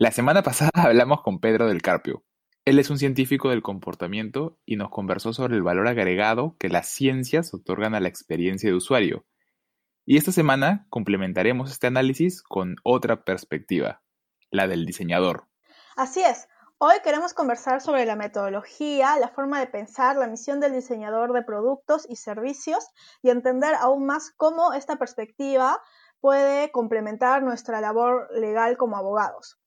La semana pasada hablamos con Pedro del Carpio. Él es un científico del comportamiento y nos conversó sobre el valor agregado que las ciencias otorgan a la experiencia de usuario. Y esta semana complementaremos este análisis con otra perspectiva, la del diseñador. Así es. Hoy queremos conversar sobre la metodología, la forma de pensar, la misión del diseñador de productos y servicios y entender aún más cómo esta perspectiva puede complementar nuestra labor legal como abogados.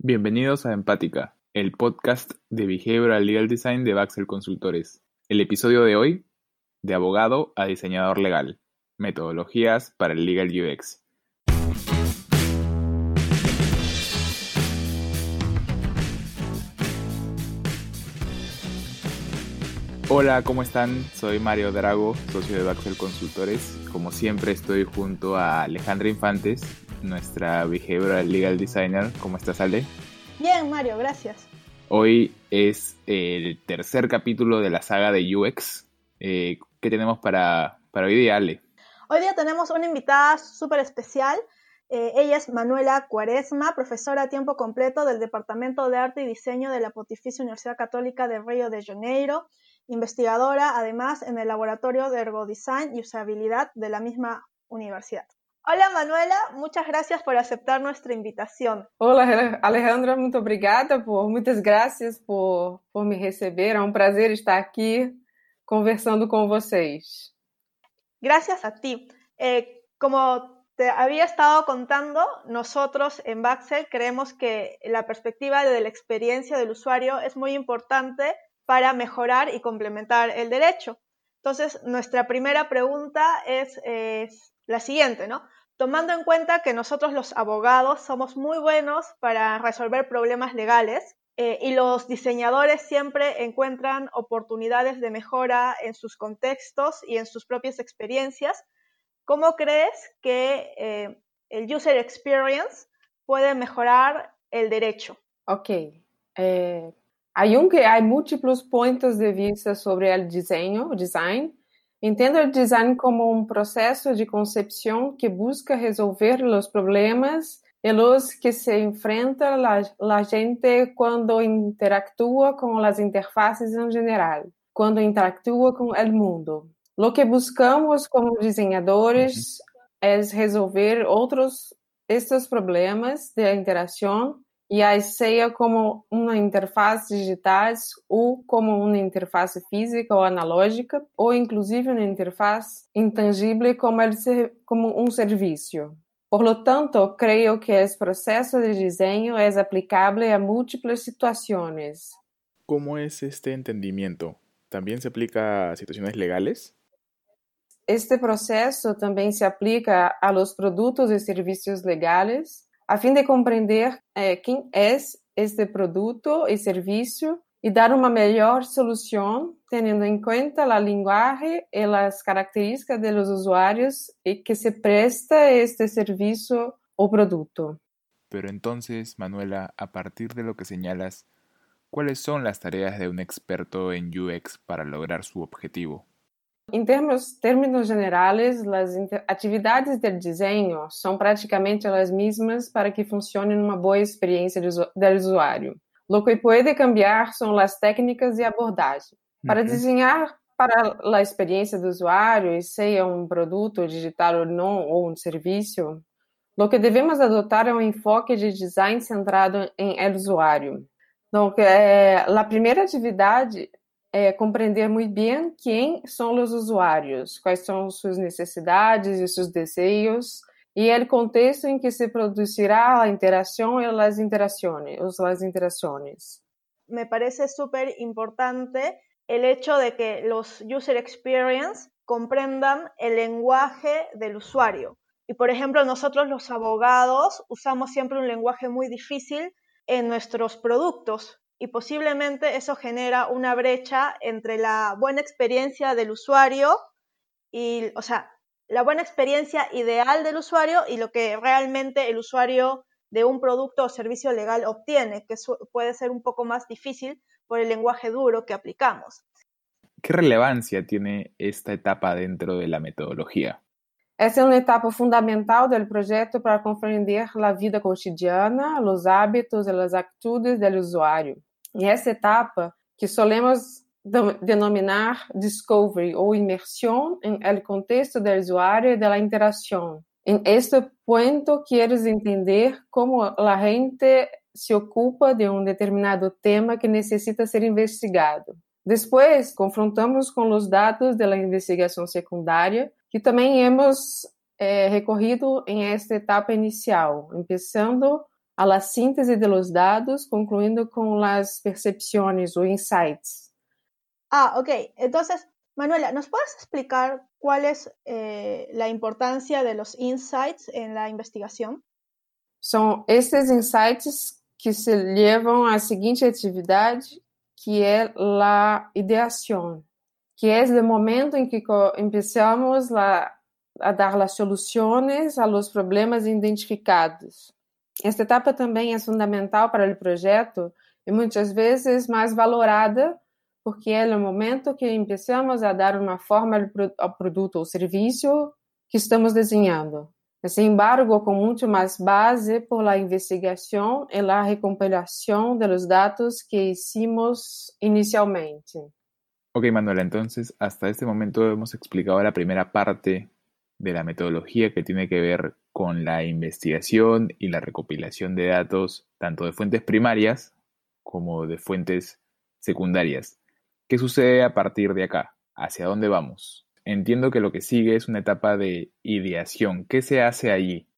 Bienvenidos a Empática, el podcast de Behavioral Legal Design de Baxel Consultores. El episodio de hoy, de abogado a diseñador legal, metodologías para el Legal UX. Hola, ¿cómo están? Soy Mario Drago, socio de Baxel Consultores. Como siempre estoy junto a Alejandra Infantes, nuestra Behavioral Legal Designer. ¿Cómo estás, Ale? Bien, Mario, gracias. Hoy es el tercer capítulo de la saga de UX. Eh, ¿Qué tenemos para, para hoy día, Ale? Hoy día tenemos una invitada súper especial. Eh, ella es Manuela Cuaresma, profesora a tiempo completo del Departamento de Arte y Diseño de la Pontificia Universidad Católica de Río de Janeiro investigadora además en el Laboratorio de Ergodesign y Usabilidad de la misma universidad. Hola Manuela, muchas gracias por aceptar nuestra invitación. Hola Alejandra, muito obrigada por, muitas gracias por, por me receber. É um prazer estar aqui conversando com vocês. Gracias a ti. Eh, como te había estado contando, nosotros en Baxel creemos que la perspectiva de la experiencia del usuario es muy importante para mejorar y complementar el derecho. Entonces, nuestra primera pregunta es, la siguiente, ¿no? Tomando en cuenta que nosotros los abogados somos muy buenos para resolver problemas legales eh, y los diseñadores siempre encuentran oportunidades de mejora en sus contextos y en sus propias experiencias, ¿cómo crees que eh, el user experience puede mejorar el derecho? Ok. Eh, que há múltiplos pontos de vista sobre o desenho, o design. Entendo o design como um processo de concepção que busca resolver os problemas e os que se enfrenta a gente quando interactúa com as interfaces em geral, quando interactúa com o mundo. Lo que buscamos como desenhadores uhum. é resolver outros estes problemas de interação e a seja como uma interface digital ou como uma interface física ou analógica, ou inclusive uma interface intangível como, como um serviço. Por lo tanto, creio que esse processo de desenho é aplicável a múltiplas situações. Como é este entendimento? Também se aplica a situações legais? Este processo também se aplica a los produtos e serviços legais a fim de compreender eh, quem é este produto e serviço e dar uma melhor solução, tendo em conta a linguagem e as características dos usuários e que se presta este serviço ou produto. Pero entonces, Manuela, a partir de lo que señalas, ¿cuáles son las tareas de un experto en UX para lograr su objetivo? Em termos, términos generais, as atividades de desenho são praticamente as mesmas para que funcione uma boa experiência do usuário. Lo que pode cambiar são as técnicas e abordagem. Para uhum. desenhar para a experiência do usuário, seja um produto digital ou não, ou um serviço, o que devemos adotar é um enfoque de design centrado em el usuário. Então, é, a primeira atividade é, compreender muito bem quem são os usuários, quais são suas necessidades e seus desejos, e o contexto em que se produzirá a interação e as interações, as interações. Me parece súper importante el hecho de que los user experience comprendan el lenguaje del usuario. Y por ejemplo, nosotros los abogados usamos siempre un lenguaje muy difícil en nuestros productos y posiblemente eso genera una brecha entre la buena experiencia del usuario y, o sea, la buena experiencia ideal del usuario y lo que realmente el usuario de un producto o servicio legal obtiene, que puede ser un poco más difícil por el lenguaje duro que aplicamos. ¿Qué relevancia tiene esta etapa dentro de la metodología? Essa é uma etapa fundamental do projeto para compreender a vida cotidiana, os hábitos e as atitudes do usuário. E essa etapa, que solemos denominar discovery ou imersão em el contexto do usuário e da interação. Em este ponto, queres entender como a gente se ocupa de um determinado tema que necessita ser investigado. Depois, confrontamos com os dados da investigação secundária que também hemos é, recorrido em esta etapa inicial, começando a la síntese de los dados, concluindo com las percepções ou insights. Ah, ok. Entonces, Manuela, ¿nos puedes explicar cuál es eh, la importancia de los insights en la investigación? São estes insights que se levam à seguinte atividade, que é a ideação que é o momento em que começamos a, a dar as soluções a los problemas identificados. Esta etapa também é fundamental para o projeto e muitas vezes mais valorada porque é o momento que começamos a dar uma forma ao produto ou serviço que estamos desenhando. Sin embargo, com muito mais base por la investigação e la recompilação dos dados que hicimos inicialmente. Ok, Manuela, entonces hasta este momento hemos explicado la primera parte de la metodología que tiene que ver con la investigación y la recopilación de datos tanto de fuentes primarias como de fuentes secundarias. ¿Qué sucede a partir de acá? ¿Hacia dónde vamos? Entiendo que lo que sigue es una etapa de ideación. ¿Qué se hace allí?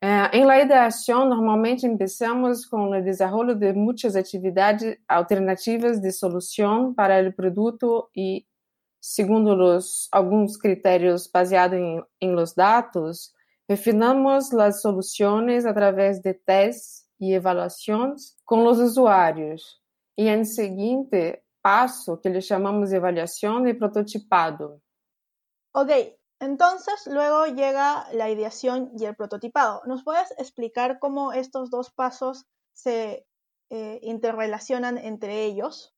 É, em la ideação, normalmente começamos com o desenvolvimento de muitas atividades alternativas de solução para o produto e, segundo os, alguns critérios baseados em, em los dados, refinamos as soluções através de testes e avaliações com os usuários. E em seguinte passo, que lhe chamamos de avaliação e prototipado. Ok, Entonces, luego llega la ideación y el prototipado. ¿Nos puedes explicar cómo estos dos pasos se eh, interrelacionan entre ellos?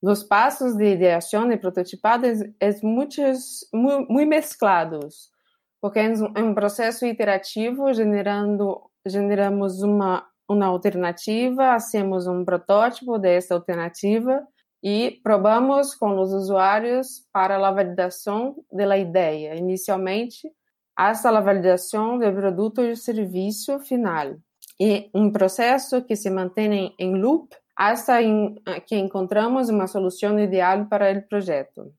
Los pasos de ideación y prototipado es, es muchos, muy, muy, mezclados, porque es un, un proceso iterativo generando, generamos uma, uma alternativa, hacemos um protótipo dessa alternativa e probamos com os usuários para a validação da ideia, inicialmente hasta a validação do produto ou serviço final. E um processo que se mantém em loop hasta que encontramos uma solução ideal para o projeto.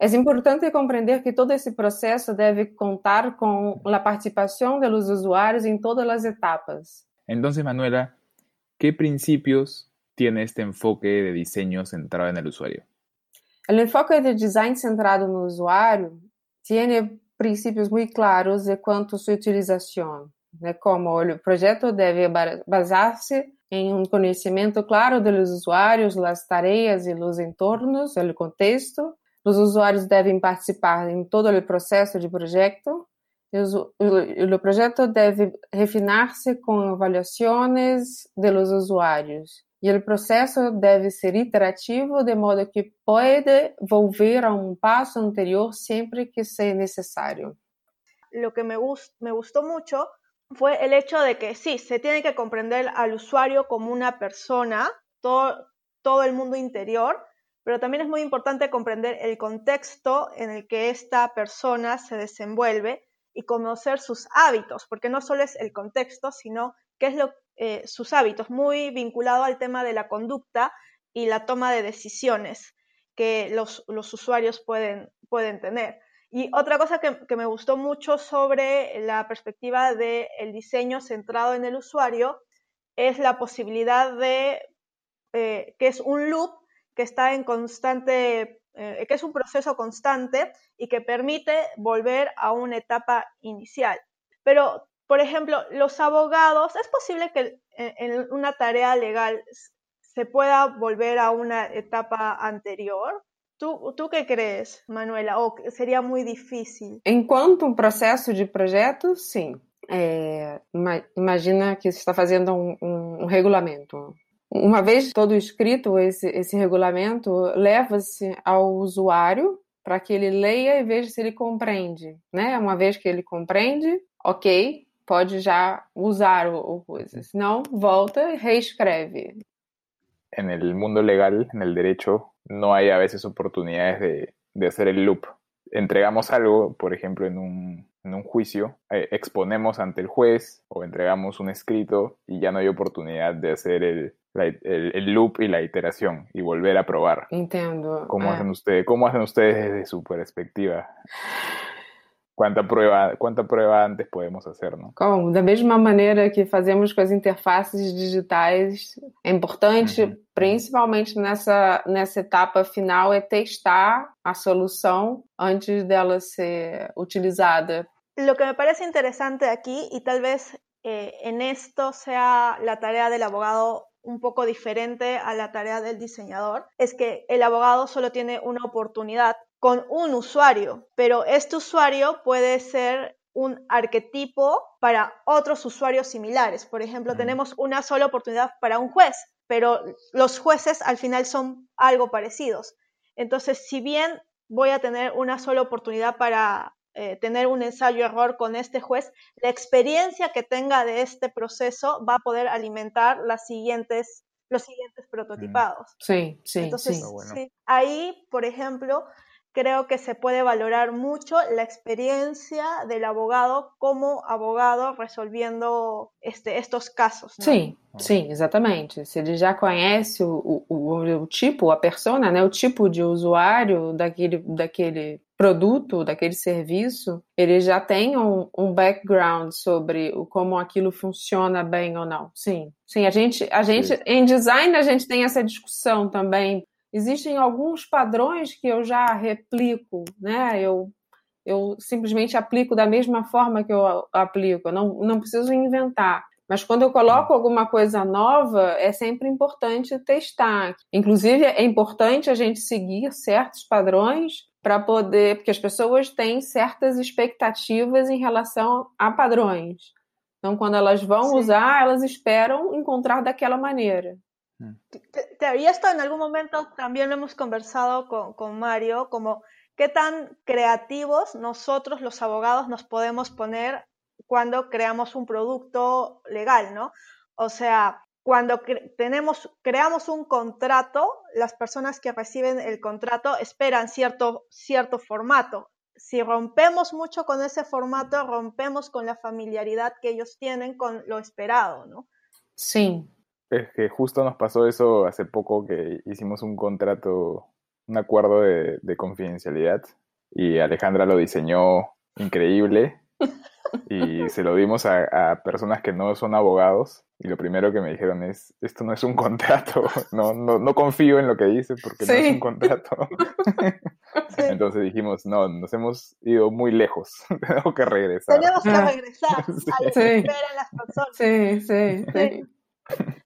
É importante compreender que todo esse processo deve contar com a participação dos usuários em todas as etapas. Então, Manuela, que princípios tiene este enfoque de diseño centrado en el usuario? El enfoque de design centrado en el usuario tiene principios muy claros de cuanto a su utilización, né? como el proyecto debe basarse em um conhecimento claro dos usuários, das tarefas e dos entornos, do contexto. Os usuários devem participar em todo o processo de projeto. O projeto deve refinar-se com avaliações dos usuários. E o processo deve ser iterativo, de modo que pode volver a um passo anterior sempre que seja necessário. Lo que me, gust me gustó mucho fue el hecho de que sí, se tiene que comprender al usuario como una persona, todo, todo el mundo interior, pero también es muy importante comprender el contexto en el que esta persona se desenvuelve y conocer sus hábitos, porque no solo es el contexto, sino qué es lo eh, sus hábitos, muy vinculado al tema de la conducta y la toma de decisiones que los, usuarios pueden, pueden tener. Y otra cosa que, me gustó mucho sobre la perspectiva del diseño centrado en el usuario es la posibilidad de eh, que es un loop que está en constante, eh, que es un proceso constante y que permite volver a una etapa inicial. Pero por ejemplo, los abogados, ¿es posible que en una tarea legal se pueda volver a una etapa anterior? ¿Tú, ¿Tú qué crees, Manuela? ¿O sería muy difícil? Enquanto um processo de projeto, sim. É, imagina que você está fazendo um, um, um, regulamento. Uma vez todo escrito esse, esse regulamento, leva-se ao usuário para que ele leia e veja se ele compreende, né? Uma vez que ele compreende, ok, pode já usar o, o coisa. Senão, volta e reescreve. En el mundo legal, en el derecho, no hay a veces oportunidades de, de hacer el loop. Entregamos algo, por ejemplo, en un, en un juicio, eh, exponemos ante el juez o entregamos un escrito y ya no hay oportunidad de hacer el, la- el, el loop y la iteración y volver a probar. Entendo. ¿Cómo, é. hacen ustedes, ¿Cómo hacen ustedes desde su perspectiva? ¿Cuánta prueba, ¿Cuánta prueba antes podemos hacer? ¿no? Como, da mesma maneira que fazemos com as interfaces digitais, é importante, Uhum. principalmente nessa, nessa etapa final, é testar a solução antes dela ser utilizada. Lo que me parece interesante aquí, y tal vez eh, en esto sea la tarea del abogado un poco diferente a la tarea del diseñador, es que el abogado solo tiene una oportunidad con un usuario, pero este usuario puede ser un arquetipo para otros usuarios similares. Por ejemplo, tenemos una sola oportunidad para un juez, pero los jueces al final son algo parecidos. Entonces, si bien voy a tener una sola oportunidad para eh, tener un ensayo-error con este juez, la experiencia que tenga de este proceso va a poder alimentar las siguientes, los siguientes prototipados. Sim, sim, Entonces. Está bueno. sí, ahí, por ejemplo, creo que se puede valorar mucho la experiencia del abogado como abogado resolviendo este, estos casos. ¿no? Sim, sim, exatamente. Se ele já conhece o, o, o, o tipo, a persona, né, o tipo de usuário daquele, daquele produto, daquele serviço, ele já tem um, um background sobre o, como aquilo funciona bem ou não. Sim, sim. A gente, a gente, Sim. em design, a gente tem essa discussão também. Existem alguns padrões que eu já replico, né? Eu eu simplesmente aplico da mesma forma que eu aplico, eu não, não preciso inventar. Mas quando eu coloco alguma coisa nova, é sempre importante testar. Inclusive, é importante a gente seguir certos padrões para poder, porque as pessoas têm certas expectativas em relação a padrões. Então, quando elas vão Sim. usar, elas esperam encontrar daquela maneira. Te- Y esto en algún momento también lo hemos conversado con, con Mario, como qué tan creativos nosotros los abogados nos podemos poner cuando creamos un producto legal, ¿no? O sea, cuando cre- tenemos, creamos un contrato, las personas que reciben el contrato esperan cierto, cierto formato. Si rompemos mucho con ese formato, rompemos con la familiaridad que ellos tienen con lo esperado, ¿no? Sim, Es que justo nos pasó eso hace poco que hicimos un contrato, un acuerdo de, de confidencialidad y Alejandra lo diseñó increíble y se lo dimos a, a personas que no son abogados y lo primero que me dijeron es, esto no es un contrato, no, no, no confío en lo que dice porque no es Sí. un contrato. Sí. Entonces dijimos, no, nos hemos ido muy lejos, tenemos que regresar. Tenemos que regresar a lo que Sí. esperan las personas. sim, sim, sim.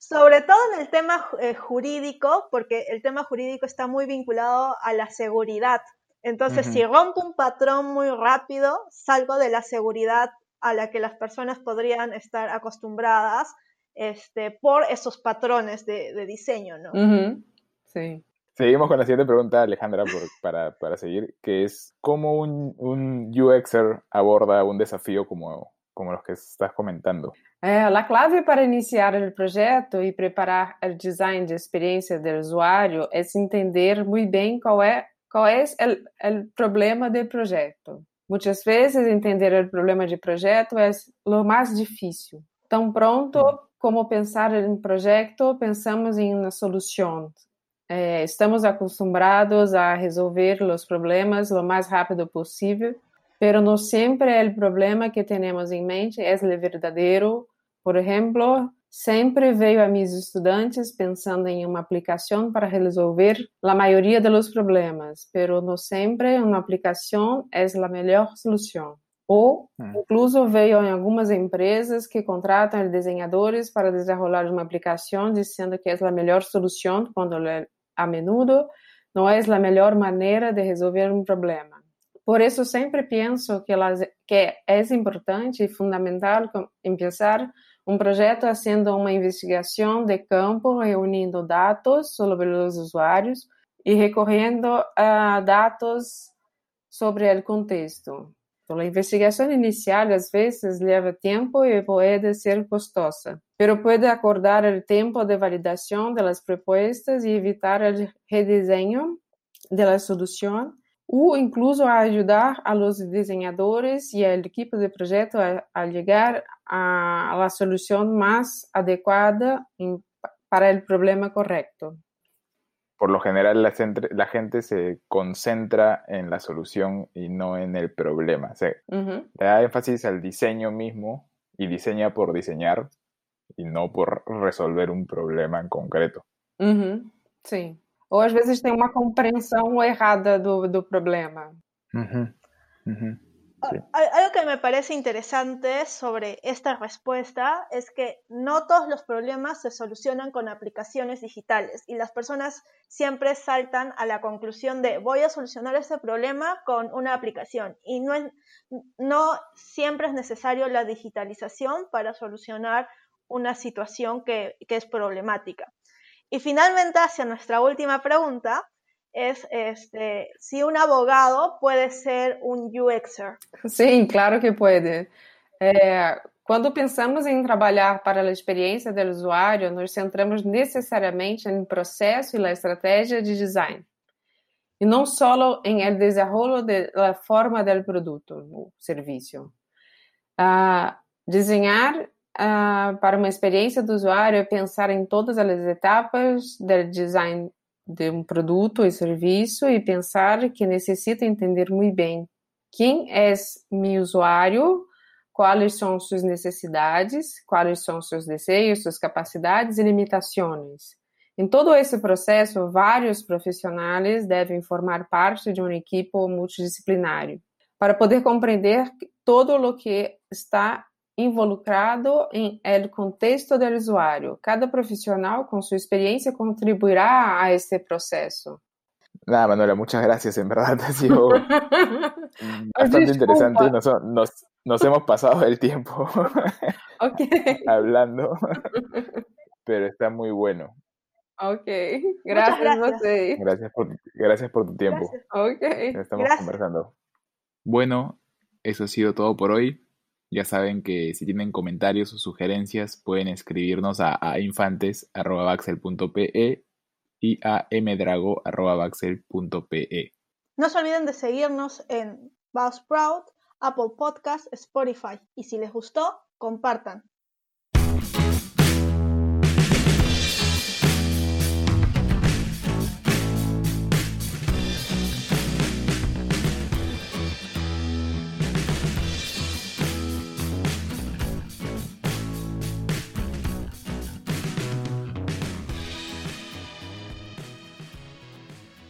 Sobre todo en el tema eh, jurídico, porque el tema jurídico está muy vinculado a la seguridad. Entonces, Ujú. si rompo un patrón muy rápido, salgo de la seguridad a la que las personas podrían estar acostumbradas este, por esos patrones de, de diseño, ¿no? Uhum, sim. Seguimos con la siguiente pregunta, Alejandra, por- para, para seguir, que es ¿cómo un, un UXer aborda un desafío como, como los que estás comentando? É, a clave para iniciar o projeto e preparar o design de experiência do usuário é se entender muito bem qual é qual é o problema do projeto. Muitas vezes entender o problema de projeto é o mais difícil. Tão pronto como pensar em projeto, pensamos em uma solução. É, estamos acostumados a resolver os problemas o mais rápido possível, pero não sempre o problema que temos em mente é o verdadeiro. Por exemplo, sempre veio a meus estudantes pensando em uma aplicação para resolver a maioria dos problemas, pero não sempre uma aplicação é a melhor solução. Ou, Hum. incluso, veio em algumas empresas que contratam desenhadores para desenvolver uma aplicação, dizendo que é a melhor solução, quando a menudo não é a melhor maneira de resolver um problema. Por isso, sempre penso que, elas, que é importante e fundamental começar um projeto fazendo uma investigação de campo reunindo dados sobre os usuários e recorrendo a ah, dados sobre o contexto. Então, a investigação inicial às vezes leva tempo e pode ser custosa, mas pode acordar o tempo de validação das propostas e evitar o redesenho da solução, ou incluso ajudar a los desenhadores e a equipe de projeto a, a chegar a la solución más adecuada en, para el problema correcto por lo general la, gente se concentra en la solución y no en el problema. O Le da énfasis al diseño mismo y diseña por diseñar y no por resolver un problema en concreto. Sí. O a veces tiene una comprensión errada del problema. Algo que me parece interesante sobre esta respuesta es que no todos los problemas se solucionan con aplicaciones digitales y las personas siempre saltan a la conclusión de voy a solucionar este problema con una aplicación y no, no siempre es necesario la digitalización para solucionar una situación que, que es problemática. Y finalmente, hacia nuestra última pregunta, es este, si un abogado puede ser un UXer. Sim, claro que pode. Quando pensamos em trabalhar para a experiência do usuário, nós centramos necessariamente no processo e na estratégia de design. E não só em el desenvolvimento da forma do produto ou serviço. Uh, desenhar uh, para uma experiência do usuário é pensar em todas as etapas do design de um produto e serviço e pensar que necessita entender muito bem quem é meu usuário, quais são suas necessidades, quais são seus desejos, suas capacidades e limitações. Em todo esse processo, vários profissionais devem formar parte de uma equipe multidisciplinar para poder compreender todo o que está involucrado en el contexto del usuario. Cada profesional con su experiencia contribuirá a este proceso. Nada, Manuela, muchas gracias. En verdad ha sido bastante interesante. Nos, nos, nos, hemos pasado el tiempo hablando, pero está muy bueno. Ok, gracias, gracias. Gracias por, gracias por tu tiempo. Okay. Estamos conversando. Bueno, eso ha sido todo por hoy. Ya saben que si tienen comentarios o sugerencias pueden escribirnos a, a infantes.baxel.pe y a mdrago.baxel.pe. No se olviden de seguirnos en Buzzsprout, Apple Podcast, Spotify y si les gustó, compartan.